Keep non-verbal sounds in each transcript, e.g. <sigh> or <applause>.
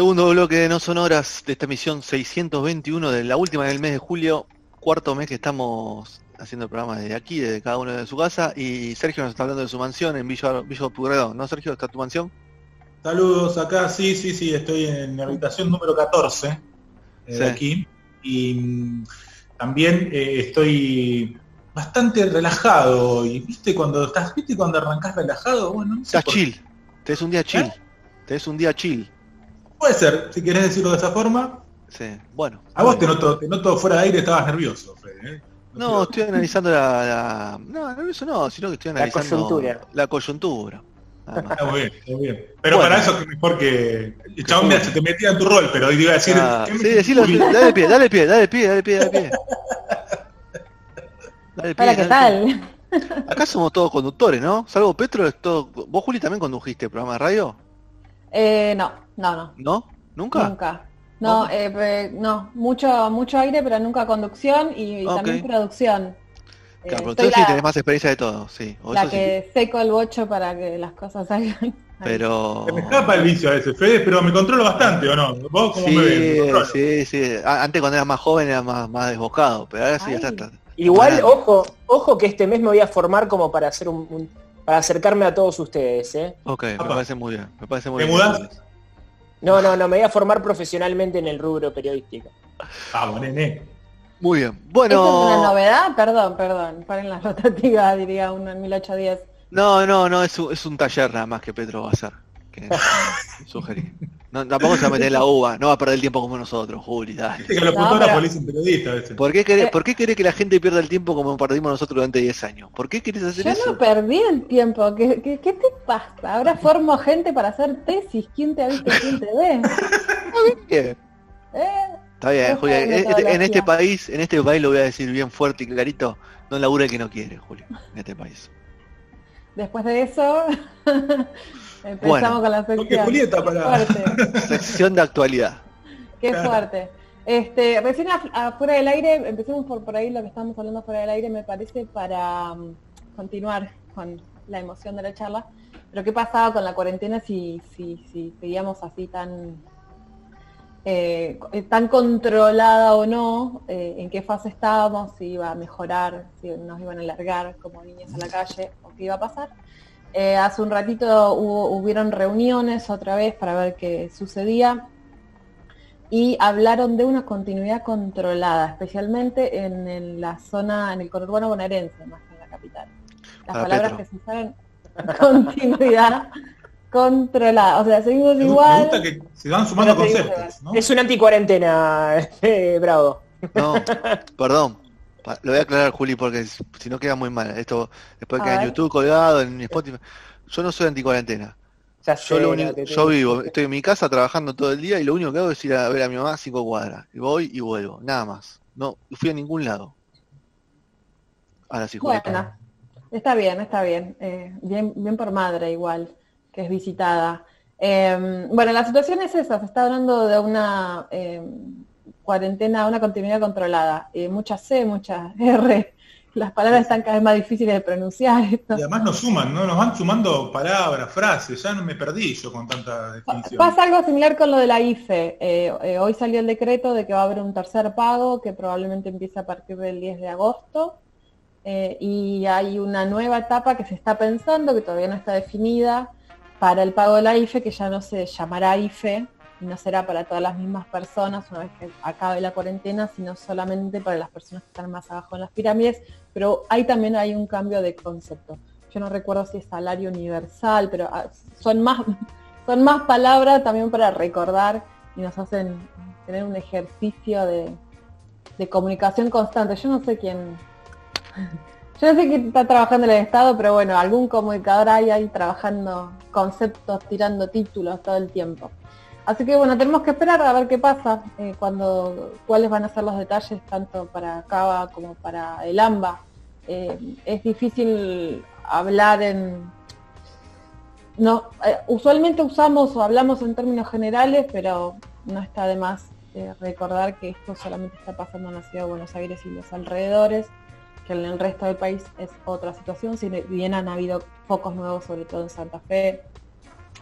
Segundo bloque de No Sonoras de esta emisión 621 de la última del mes de julio, cuarto mes que estamos haciendo el programa desde aquí, desde cada uno de su casa, y Sergio nos está hablando de su mansión en Villa, Villa ¿no Sergio? ¿Está tu mansión? Saludos acá, sí, sí, sí, estoy en la habitación número 14 eh, Sí. de aquí y también eh, estoy bastante relajado y viste cuando estás, viste cuando arrancás relajado, bueno, no sé Estás por- chill, tenés un día chill, ¿Eh? tenés un día chill. Puede ser, si querés decirlo de esa forma. Sí, bueno. A vos te noto, te noto fuera de aire, estabas nervioso, Fede, ¿eh? No, estoy analizando la, la- No, eso no, sino que estoy La analizando... coyuntura. La coyuntura. nada más. Está muy bien, está muy bien. Pero Bueno. para eso que mejor que. El chabón mira, se te metía en tu rol, pero iba a decir. Ah, ¿qué me- sí, decilo, dale pie, dale pie, dale pie, dale pie, dale pie. Dale pie, Hola, ¿qué dale pie. tal? Acá somos todos conductores, ¿no? Salvo Petro, es todo... ¿Vos, Juli, también condujiste el programa de radio? Eh, no, no, no, ¿No? ¿Nunca? nunca. No, eh, no, mucho, mucho aire, pero nunca conducción y, también producción. Eh, Claro, pero soy tú sí tenés más experiencia de todo, sí. o la sí. que seco el bocho para que las cosas salgan. <laughs> Pero... Se me escapa el vicio a veces, Fede, pero me controlo bastante, ¿o no? ¿Vos cómo Sí, me ves? ¿Me controlo? sí, sí. Antes cuando eras más joven era más, más desbocado, pero ahora sí ya Ay. está. está- Igual, ojo, ojo que este mes me voy a formar como para hacer un, un- para acercarme a todos ustedes, ¿eh? Ok, me parece muy bien. Me parece muy ¿Te bien. No, no, no, me voy a formar profesionalmente en el rubro periodístico. Vamos, nene. Muy bien. ¿Esto es una Bueno, novedad? Perdón, perdón. Paren la rotativa, diría uno en 1810. no, no, no, es un, es un taller nada más que Petro va a hacer. Que <laughs> sugerí. No, tampoco se va a meter en la uva, no va a perder el tiempo como nosotros, Juli, dale. Que los No, pero-. ¿Por qué, querés, Eh. ¿Por qué querés que la gente pierda el tiempo como perdimos nosotros durante 10 años? ¿Por qué querés hacer Yo eso? no perdí el tiempo. ¿Qué, qué, qué te pasa? Ahora <laughs> formo gente para hacer tesis. ¿Quién te ha visto? ¿Quién te ve? ¿Eh? Está bien, Esa Julia. es En este, este país, en este país lo voy a decir bien fuerte y clarito, no labura el que no quiere, Julio, en este país. Después de eso, <laughs> empezamos Bueno. con la sección. Julieta, para- <laughs> Sección de actualidad. qué fuerte. Este, recién af- afuera del aire, empecemos por, por ahí lo que estábamos hablando fuera del aire, me parece, para mm, continuar con la emoción de la charla. Pero qué pasaba con la cuarentena si, si, si seguíamos así tan eh, tan controlada o no, eh, en qué fase estábamos, si iba a mejorar, si nos iban a largar como niños a la calle o qué iba a pasar. Eh, hace un ratito hubo, hubieron reuniones otra vez para ver qué sucedía y hablaron de una continuidad controlada, especialmente en, la zona, en el conurbano bonaerense, más que en la capital. Las Para palabras Petro. que se usaron, <laughs> continuidad controlada. O sea, seguimos Me, gu- me igual. gusta que se van sumando conceptos, ¿no? Es una anticuarentena, <laughs> eh, Bravo. No, perdón. Lo voy a aclarar, Juli, porque si no queda muy mal. Esto después A queda en. YouTube colgado, en Spotify. Yo no soy anticuarentena. Ya Yo, sé, lo único- te- yo vivo, estoy en mi casa trabajando todo el día y lo único que hago es ir a ver a mi mamá a cinco cuadras. Y voy y vuelvo, nada más. No fui a ningún lado. Ahora sí, Juli. Bueno, está bien, está bien. Eh, bien, bien por madre igual, que es visitada. Eh, bueno, la situación es esa, se está hablando de una eh, cuarentena, una continuidad controlada. Eh, mucha C, mucha R. Las palabras están cada vez más difíciles de pronunciar. <laughs> Y además nos suman, ¿no? Nos van sumando palabras, frases, ya no me perdí yo con tanta definición. Pasa algo similar con lo de la IFE. Eh, eh, hoy salió el decreto de que va a haber un tercer pago que probablemente empiece a partir del 10 de agosto. Y hay una nueva etapa que se está pensando, que todavía no está definida, para el pago de la IFE, que ya no se llamará IFE no será para todas las mismas personas una vez que acabe la cuarentena, sino solamente para las personas que están más abajo en las pirámides. Pero ahí también hay un cambio de concepto. Yo no recuerdo si es salario universal, pero ah, son más, <laughs> son más palabras también para recordar y nos hacen tener un ejercicio de, de comunicación constante. Yo no sé quién, <laughs> Yo no sé quién está trabajando en el Estado, pero bueno, algún comunicador hay ahí trabajando conceptos, tirando títulos todo el tiempo. Así que bueno, tenemos que esperar a ver qué pasa, eh, cuando, cuáles van a ser los detalles tanto para Cava como para el AMBA. Eh, es difícil hablar en... No, eh, usualmente usamos o hablamos en términos generales, pero no está de más recordar que esto solamente está pasando en la ciudad de Buenos Aires y los alrededores, que en el resto del país es otra situación, si bien han habido focos nuevos, sobre todo en Santa Fe,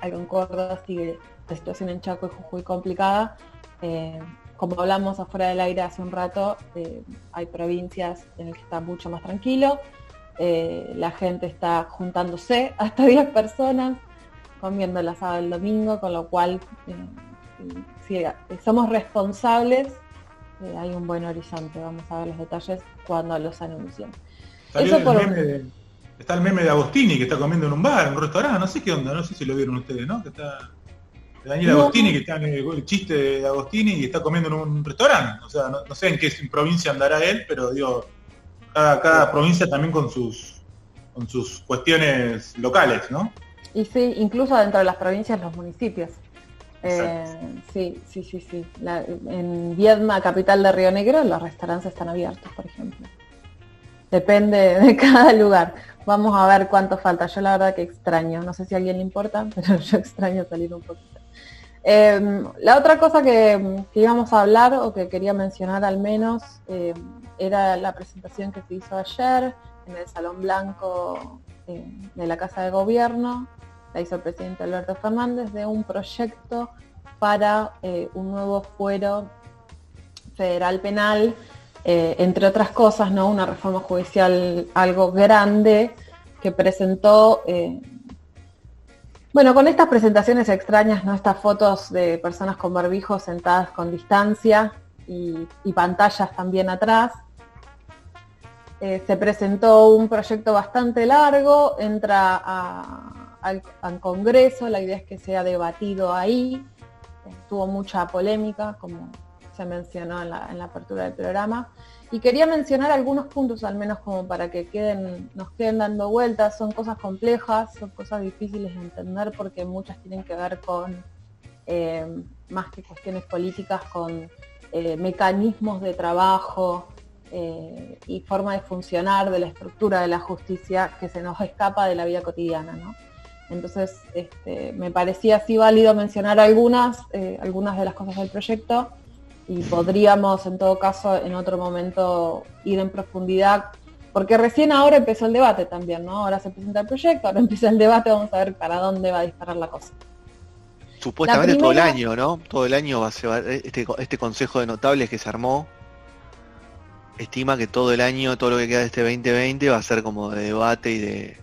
algo en Córdoba, sigue la situación en Chaco y Jujuy complicada. Eh, como hablamos afuera del aire hace un rato, eh, hay provincias en las que está mucho más tranquilo, eh, la gente está juntándose <laughs> hasta 10 personas, comiendo el asado el domingo, con lo cual si somos responsables, hay un buen horizonte, vamos a ver los detalles cuando los anuncien. Eso el por un- meme de- está el meme de Agostini que está comiendo en un bar, en un restaurante, no sé qué onda, no sé si lo vieron ustedes, ¿no? Que está Daniel No. Agostini, que está en el, chiste de Agostini y está comiendo en un restaurante. O sea, no, no sé en qué provincia andará él, pero digo, cada, cada provincia también con sus con sus cuestiones locales, ¿no? Y sí, incluso dentro de las provincias, los municipios. Eh, sí, sí, sí, sí. La- en Viedma, capital de Río Negro, los restaurantes están abiertos, por ejemplo. Depende de <laughs> cada lugar. Vamos a ver cuánto falta. Yo la verdad que extraño. No sé si a alguien le importa, <laughs> pero yo extraño salir un poquito. Eh, la otra cosa que, íbamos a hablar o que quería mencionar al menos eh, era la presentación que se hizo ayer en el Salón Blanco de la Casa de Gobierno, la hizo el presidente Alberto Fernández, de un proyecto para eh, un nuevo fuero federal penal, eh, entre otras cosas, ¿no? Una reforma judicial algo grande que presentó, eh, bueno, con estas presentaciones extrañas, ¿no? Estas fotos de personas con barbijos sentadas con distancia y, pantallas también atrás. Eh, se presentó un proyecto bastante largo, entra al, Congreso, la idea es que sea debatido ahí, tuvo mucha polémica, como se mencionó en la apertura del programa, y quería mencionar algunos puntos, al menos como para que queden, nos queden dando vueltas, son cosas complejas, son cosas difíciles de entender porque muchas tienen que ver con, eh, más que cuestiones políticas, con eh, mecanismos de trabajo, eh, y forma de funcionar de la estructura de la justicia que se nos escapa de la vida cotidiana, ¿no? Entonces, este, me parecía así válido mencionar algunas, algunas de las cosas del proyecto y podríamos, en todo caso, en otro momento ir en profundidad, porque recién ahora empezó el debate también, ¿no? Ahora se presenta el proyecto, ahora empieza el debate, vamos a ver para dónde va a disparar la cosa. Supuestamente La todo el año, ¿no? Todo el año va a ser este, este consejo de notables que se armó. Estima que todo el año, todo lo que queda de este 2020 va a ser como de debate y de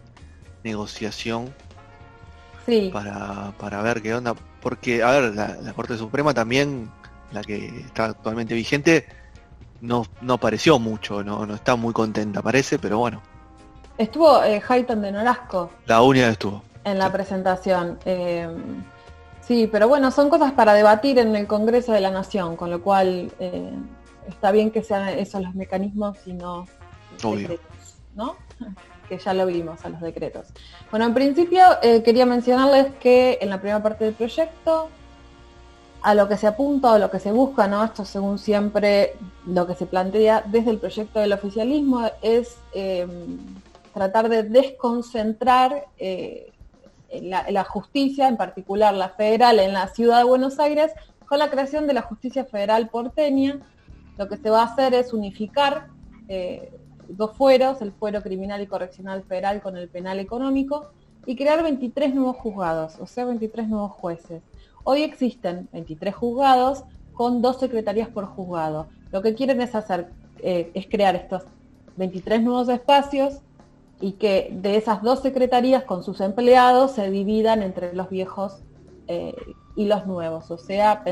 negociación Sí, para, para ver qué onda. Porque, a ver, la, la Corte Suprema también, la que está actualmente vigente, no, no apareció mucho, no, no está muy contenta, parece, pero bueno, estuvo eh, Hayton de Norasco la única que estuvo. en la Sí. presentación. Eh, sí, pero bueno, son cosas para debatir en el Congreso de la Nación, con lo cual eh, está bien que sean esos los mecanismos y no Obvio. decretos, ¿no? <laughs> que ya lo vimos a los decretos. Bueno, en principio eh, quería mencionarles que en la primera parte del proyecto a lo que se apunta o lo que se busca, ¿no? Esto según siempre lo que se plantea desde el proyecto del oficialismo es eh, tratar de desconcentrar eh, la, justicia, en particular la federal en la ciudad de Buenos Aires, con la creación de la justicia federal porteña. Lo que se va a hacer es unificar eh, dos fueros, el fuero criminal y correccional federal con el penal económico, y crear 23 nuevos juzgados, o sea, 23 nuevos jueces. Hoy existen 23 juzgados con dos secretarías por juzgado. Lo que quieren es hacer, eh, es crear estos 23 nuevos espacios y que de esas dos secretarías con sus empleados se dividan entre los viejos eh, y los nuevos. O sea,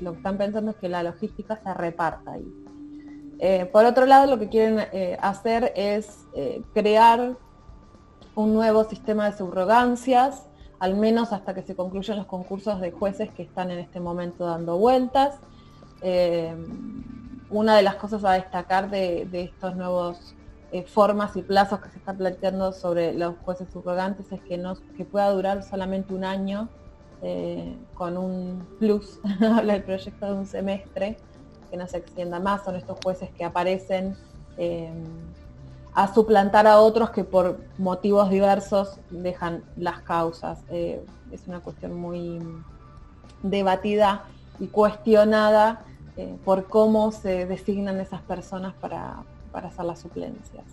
lo que están pensando es que la logística se reparta ahí. Eh, por otro lado, lo que quieren hacer es crear un nuevo sistema de subrogancias, al menos hasta que se concluyan los concursos de jueces que están en este momento dando vueltas. Eh, una de las cosas a destacar de, de estos nuevos eh, formas y plazos que se está planteando sobre los jueces subrogantes es que, no, que pueda durar solamente un año eh, con un plus, <laughs> habla el proyecto de un semestre, que no se extienda más, son estos jueces que aparecen a suplantar a otros que por motivos diversos dejan las causas. Eh, es una cuestión muy debatida y cuestionada por cómo se designan esas personas para, para hacer las suplencias.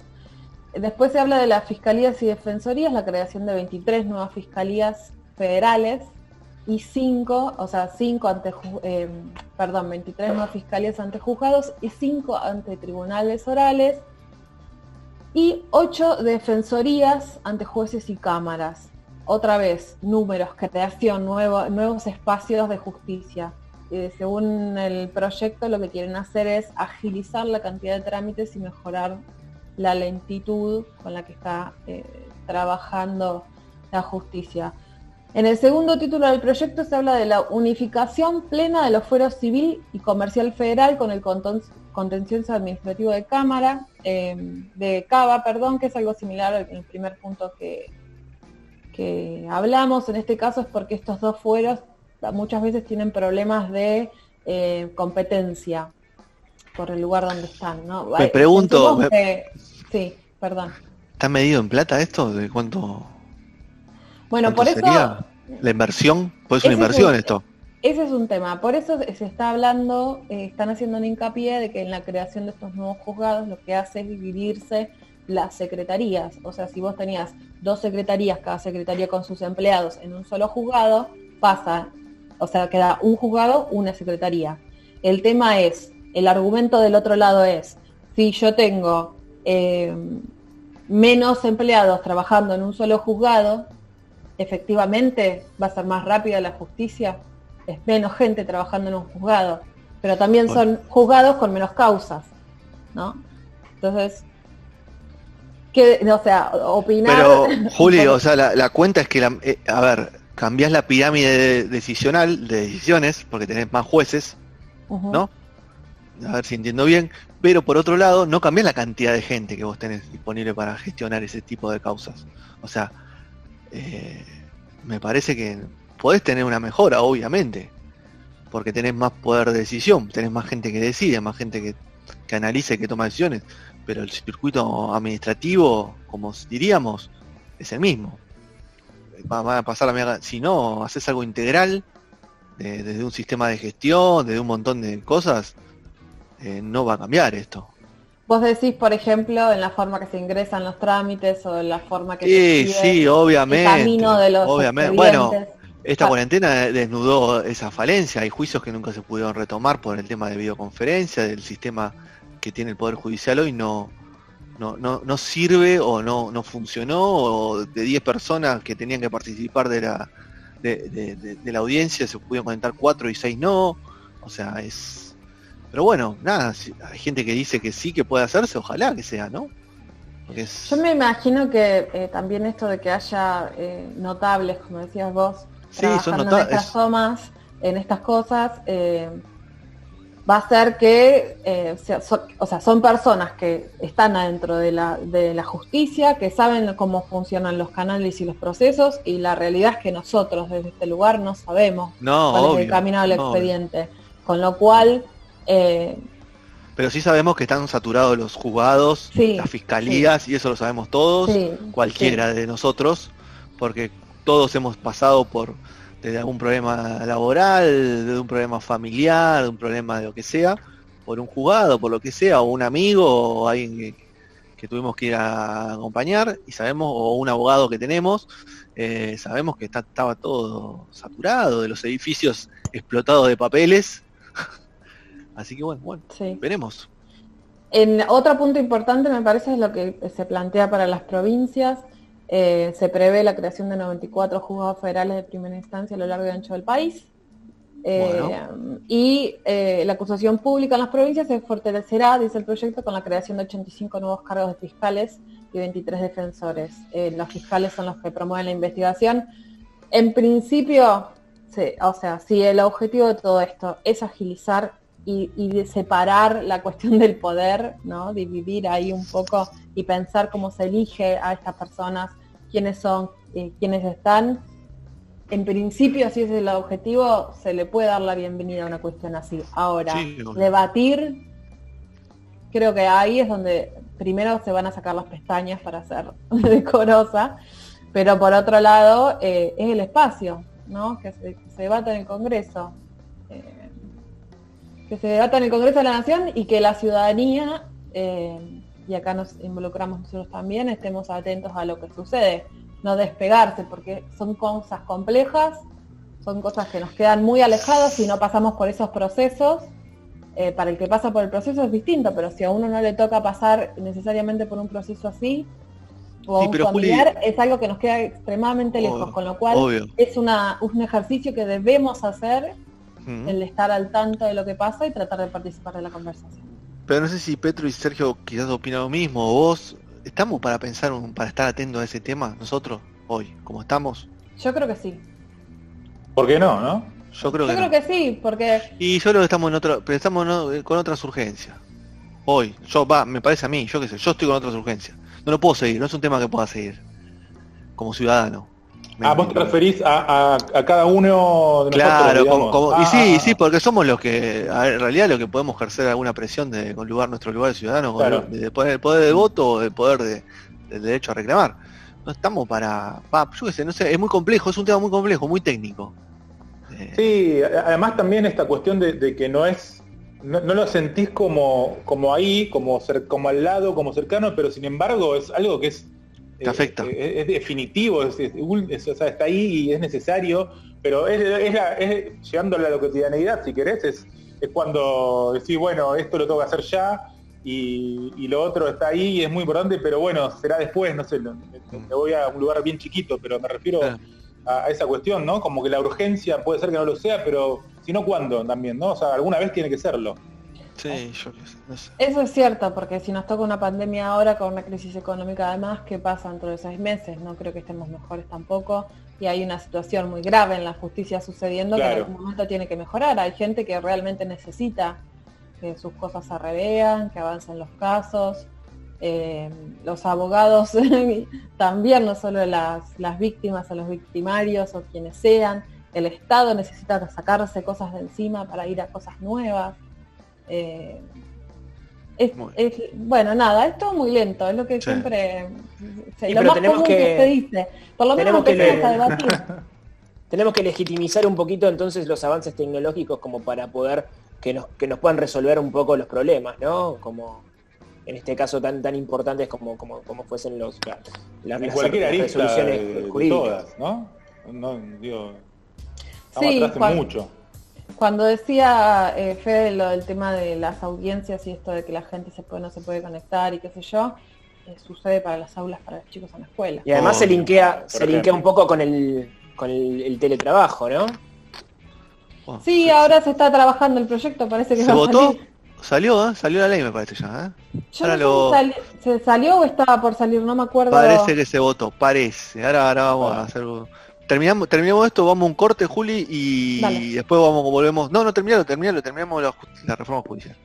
Después se habla de las fiscalías y defensorías, la creación de 23 nuevas fiscalías federales y 5, o sea, 5 ante, eh, perdón, 23 nuevas fiscalías ante juzgados y 5 ante tribunales orales y 8 defensorías ante jueces y cámaras. Otra vez, números, creación, nuevo, nuevos espacios de justicia. Eh, según el proyecto, lo que quieren hacer es agilizar la cantidad de trámites y mejorar la lentitud con la que está eh, trabajando la justicia. En el segundo título del proyecto se habla de la unificación plena de los fueros civil y comercial federal con el contencioso administrativo de Cámara, em, de Cava, perdón, que es algo similar al primer punto que, que hablamos. En este caso es porque estos dos fueros muchas veces tienen problemas de eh, competencia por el lugar donde están. ¿no? Me pregunto... Sí, perdón. ¿Está medido en plata esto? ¿De cuánto? Bueno, por eso... Sería? ¿La inversión? Pues es una inversión esto. Ese es un tema. Por eso se está hablando, eh, están haciendo un hincapié de que en la creación de estos nuevos juzgados lo que hace es dividirse las secretarías. O sea, si vos tenías dos secretarías, cada secretaría con sus empleados en un solo juzgado, pasa, o sea, queda un juzgado, una secretaría. El tema es, el argumento del otro lado es, si yo tengo eh, menos empleados trabajando en un solo juzgado, efectivamente va a ser más rápida la justicia, es menos gente trabajando en un juzgado, pero también son juzgados con menos causas, ¿no? Entonces, que, o sea, opinar... Pero, <laughs> Juli, o sea, la, cuenta es que, la, eh, a ver, cambias la pirámide decisional de decisiones, porque tenés más jueces, ¿no? A ver si entiendo bien, pero por otro lado, no cambias la cantidad de gente que vos tenés disponible para gestionar ese tipo de causas. O sea, eh, me parece que podés tener una mejora, obviamente, porque tenés más poder de decisión, tenés más gente que decide, más gente que, que analiza y que toma decisiones, pero el circuito administrativo, como diríamos, es el mismo. Va, a pasar si no, haces algo integral, desde un sistema de gestión, desde un montón de cosas, eh, no va a cambiar esto. Vos decís, por ejemplo, en la forma que se ingresan los trámites o en la forma que sí, se sí, obviamente, el camino de los obviamente. Bueno, esta cuarentena desnudó esa falencia. Hay juicios que nunca se pudieron retomar por el tema de videoconferencia, del sistema que tiene el Poder Judicial hoy no, no, no, no sirve o no, no funcionó, o de 10 personas que tenían que participar de la, de, de la audiencia se pudieron conectar 4 y 6 no. O sea, es pero bueno, nada, hay gente que dice que sí que puede hacerse, ojalá que sea, ¿no? Yo me imagino que eh, también esto de que haya eh, notables, como decías vos, sí, son en estas tomas, en estas cosas, eh, va a ser que, o sea, son personas que están adentro de la, de la justicia, que saben cómo funcionan los canales y los procesos, y la realidad es que nosotros desde este lugar no sabemos no, cuál es el camino del expediente. Con lo cual, eh, pero sí sabemos que están saturados los juzgados, las fiscalías, y eso lo sabemos todos, cualquiera de nosotros, porque todos hemos pasado por desde algún problema laboral, de un problema familiar, de un problema de lo que sea, por un juzgado, por lo que sea, o un amigo, o alguien que, tuvimos que ir a acompañar, y sabemos, o un abogado que tenemos, eh, sabemos que estaba todo saturado, de los edificios explotados de papeles, Así que bueno, bueno, veremos. En otro punto importante me parece es lo que se plantea para las provincias. Eh, se prevé la creación de 94 juzgados federales de primera instancia a lo largo y ancho del país. Eh, y eh, la acusación pública en las provincias se fortalecerá, dice el proyecto, con la creación de 85 nuevos cargos de fiscales y 23 defensores. los fiscales son los que promueven la investigación. En principio, o sea, si el objetivo de todo esto es agilizar y, y de separar la cuestión del poder, ¿no? Dividir ahí un poco y pensar cómo se elige a estas personas, quiénes son, eh, quiénes están. En principio, si ese es el objetivo, se le puede dar la bienvenida a una cuestión así. Ahora, Sí, debatir, creo que ahí es donde primero se van a sacar las pestañas para ser <laughs> decorosa, pero por otro lado eh, es el espacio, ¿no? Que se, debata en el Congreso. Eh, que se debata en el Congreso de la Nación y que la ciudadanía, eh, y acá nos involucramos nosotros también, estemos atentos a lo que sucede, no despegarse, porque son cosas complejas, son cosas que nos quedan muy alejadas si no pasamos por esos procesos. Eh, para el que pasa por el proceso es distinto, pero si a uno no le toca pasar necesariamente por un proceso así, o a Sí, un pero, Juli- familiar, es algo que nos queda extremadamente lejos, con lo cual obvio. es una, un ejercicio que debemos hacer, El estar al tanto de lo que pasa y tratar de participar de la conversación. Pero no sé si Petro y Sergio quizás opinan lo mismo, o vos, ¿estamos para pensar, un- para estar atentos a ese tema nosotros, hoy, como estamos? Yo creo que sí. ¿Por qué no, no? Yo creo Yo que creo no. que sí, porque Y yo creo que estamos en otra, pero estamos eh, con otras urgencias. Hoy, yo, va, me parece a mí, yo qué sé, yo estoy con otras urgencias. No lo puedo seguir, no es un tema que pueda seguir. Como ciudadano. Ah, vos te referís a, a- a cada uno de Claro, nosotros, como, digamos. como- y Ah, sí, ah, sí, porque somos los que, en realidad lo que podemos ejercer alguna presión de con lugar, nuestro lugar de ciudadano, con Claro. el, de poder, el poder de voto o el poder de, del derecho a reclamar. No estamos para, pa, yo qué sé, no sé, es muy complejo, es un tema muy complejo, muy técnico. Eh, Sí, además también esta cuestión de, de que no es, no, no lo sentís como, como ahí, como cer- como al lado, como cercano, pero sin embargo es algo que es, Te afecta. eh, es definitivo, es, es- es- o sea, está ahí y es necesario, pero es, la- a la cotidianeidad, si querés, es, cuando decís, bueno, esto lo tengo que hacer ya y, y lo otro está ahí y es muy importante, pero bueno, será después, no sé, me, me voy a un lugar bien chiquito, pero me refiero a, a esa cuestión, ¿no? Como que la urgencia puede ser que no lo sea, pero si no, ¿cuándo también, no? O sea, alguna vez tiene que serlo. Sí, yo qué sé, no sé. eso es cierto, porque si nos toca una pandemia ahora con una crisis económica además, ¿qué pasa dentro de seis meses? No creo que estemos mejores tampoco. Y hay una situación muy grave en la justicia sucediendo que en algún momento tiene que mejorar. Hay gente que realmente necesita que sus cosas se revean, que avancen los casos. Eh, los abogados <laughs> también, no solo las, las víctimas o los victimarios o quienes sean. El Estado necesita sacarse cosas de encima para ir a cosas nuevas. Eh, es- Muy es- bueno, nada, es todo muy lento, es lo que Sí. siempre, Y lo pero más tenemos común que... que- se dice. Por lo menos tenemos que a debatir. <laughs> Tenemos que legitimizar un poquito entonces los avances tecnológicos como para poder que nos, que nos puedan resolver un poco los problemas, ¿no? Como en este caso tan tan importantes como, como, como fuesen los la- las, En las- cualquier las arista resoluciones de, de jurídicas. todas, ¿no? No, digo, estamos Sí, atrás de Juan. mucho. Cuando decía eh, Fede lo del tema de las audiencias y esto de que la gente se puede, no se puede conectar y qué sé yo, eh, sucede para las aulas, para los chicos en la escuela. Y además se linkea, se linkea un poco con el con el, el teletrabajo, ¿no? Bueno, Sí, ahora se está trabajando el proyecto, parece que ¿Se va a votó? salir. Salió, ¿eh? Salió la ley me parece ya, ¿eh? Yo Ahora no sé lo- si sali- ¿Se salió o estaba por salir? No me acuerdo. Parece que se votó, parece. Ahora, ahora vamos Ah. a hacer. Terminamos, terminamos esto, vamos a un corte, Juli, y Dale. después vamos, volvemos. No, no terminalo, terminalo, terminamos la, la reforma judicial.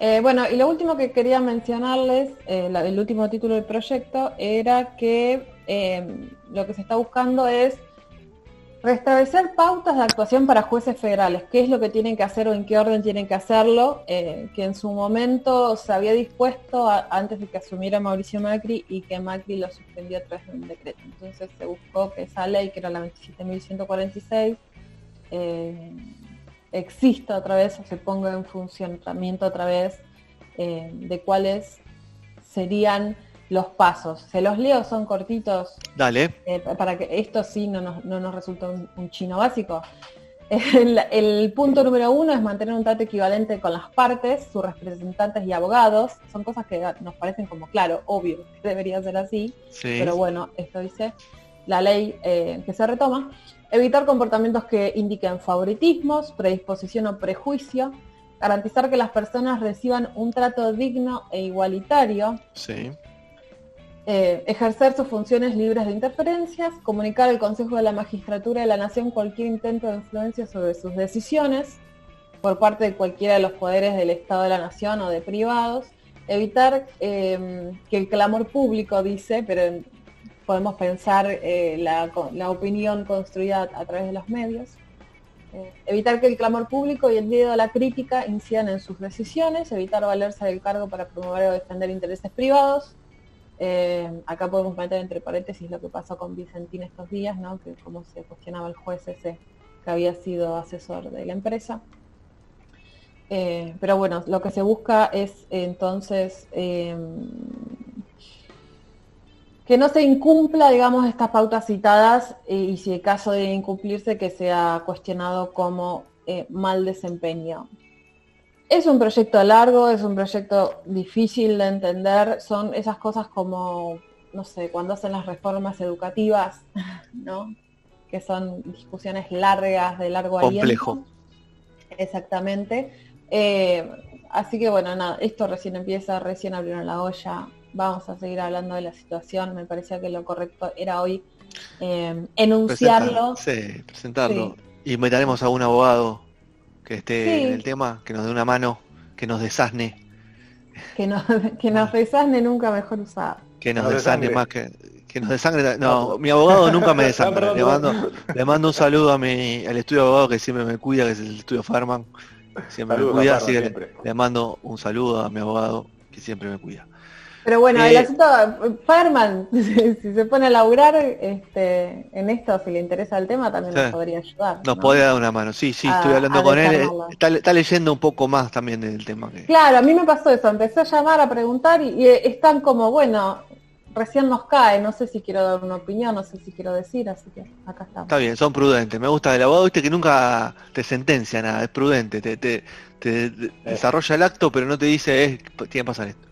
Eh, bueno, y lo último que quería mencionarles, eh, la- el último título del proyecto, era que eh, lo que se está buscando es restablecer pautas de actuación para jueces federales, qué es lo que tienen que hacer o en qué orden tienen que hacerlo, eh, que en su momento se había dispuesto antes de que asumiera Mauricio Macri y que Macri lo suspendió a través de un decreto. Entonces se buscó que esa ley, que era la 27.146, eh, exista otra vez o se ponga en funcionamiento otra vez eh, de cuáles serían los pasos. Se los leo, son cortitos, Dale, eh, para que esto sí no nos, no nos resulte un, un chino básico. <laughs> El, el punto número uno es mantener un trato equivalente con las partes, sus representantes y abogados. Son cosas que nos parecen como, claro, obvio, que debería ser así. sí. Pero bueno, esto dice la ley eh, que se retoma. Evitar comportamientos que indiquen favoritismos, predisposición o prejuicio. Garantizar que las personas reciban un trato digno e igualitario. Sí. Eh, ejercer sus funciones libres de interferencias. Comunicar al Consejo de la Magistratura de la Nación cualquier intento de influencia sobre sus decisiones. por parte de cualquiera de los poderes del Estado de la Nación o de privados, evitar eh, que el clamor público, dice, pero podemos pensar eh, la, opinión construida a través de los medios, evitar que el clamor público y el miedo a la crítica incidan en sus decisiones, evitar valerse del cargo para promover o defender intereses privados. Acá podemos meter entre paréntesis lo que pasó con Vicentín estos días, ¿no? que como se cuestionaba el juez ese que había sido asesor de la empresa. Eh, pero bueno, lo que se busca es entonces em, que no se incumpla, digamos, estas pautas citadas eh, y si el caso de incumplirse que sea cuestionado como eh, mal desempeño. Es un proyecto largo, es un proyecto difícil de entender, son esas cosas como, no sé, cuando hacen las reformas educativas, <laughs> ¿no? Que son discusiones largas, de largo Complejo. aliento. Exactamente. Eh, así que bueno, nada, esto recién empieza, recién abrieron la olla, vamos a seguir hablando de la situación, me parecía que lo correcto era hoy eh, enunciarlo. sí, presentarlo. Y meteremos a un abogado que esté en el tema, que nos dé una mano, que nos desasne. Que nos, <laughs> que nos desasne nunca mejor usado. Que nos desasne más que, que nos desangre. No, mi abogado nunca me <laughs> desangra. le, mando, le mando un saludo a mi, al estudio de abogado que siempre me cuida, que es el estudio Farman. Siempre me cuida, así que le mando un saludo a mi abogado que siempre me cuida. Pero bueno, el asunto, Farman, <laughs> si se pone a laburar este, en esto, si le interesa el tema, también nos podría ayudar. Nos podría dar una mano, sí, sí, estoy hablando con él, está, leyendo un poco más también del tema. Claro, a mí me pasó eso, empecé a llamar, a preguntar y están como, bueno, recién nos cae, no sé si quiero dar una opinión, no sé si quiero decir, así que acá estamos. Está bien, son prudentes, me gusta el abogado, viste que nunca te sentencia nada, es prudente, te, te, te, desarrolla el acto, pero no te dice, eh, tiene que pasar esto.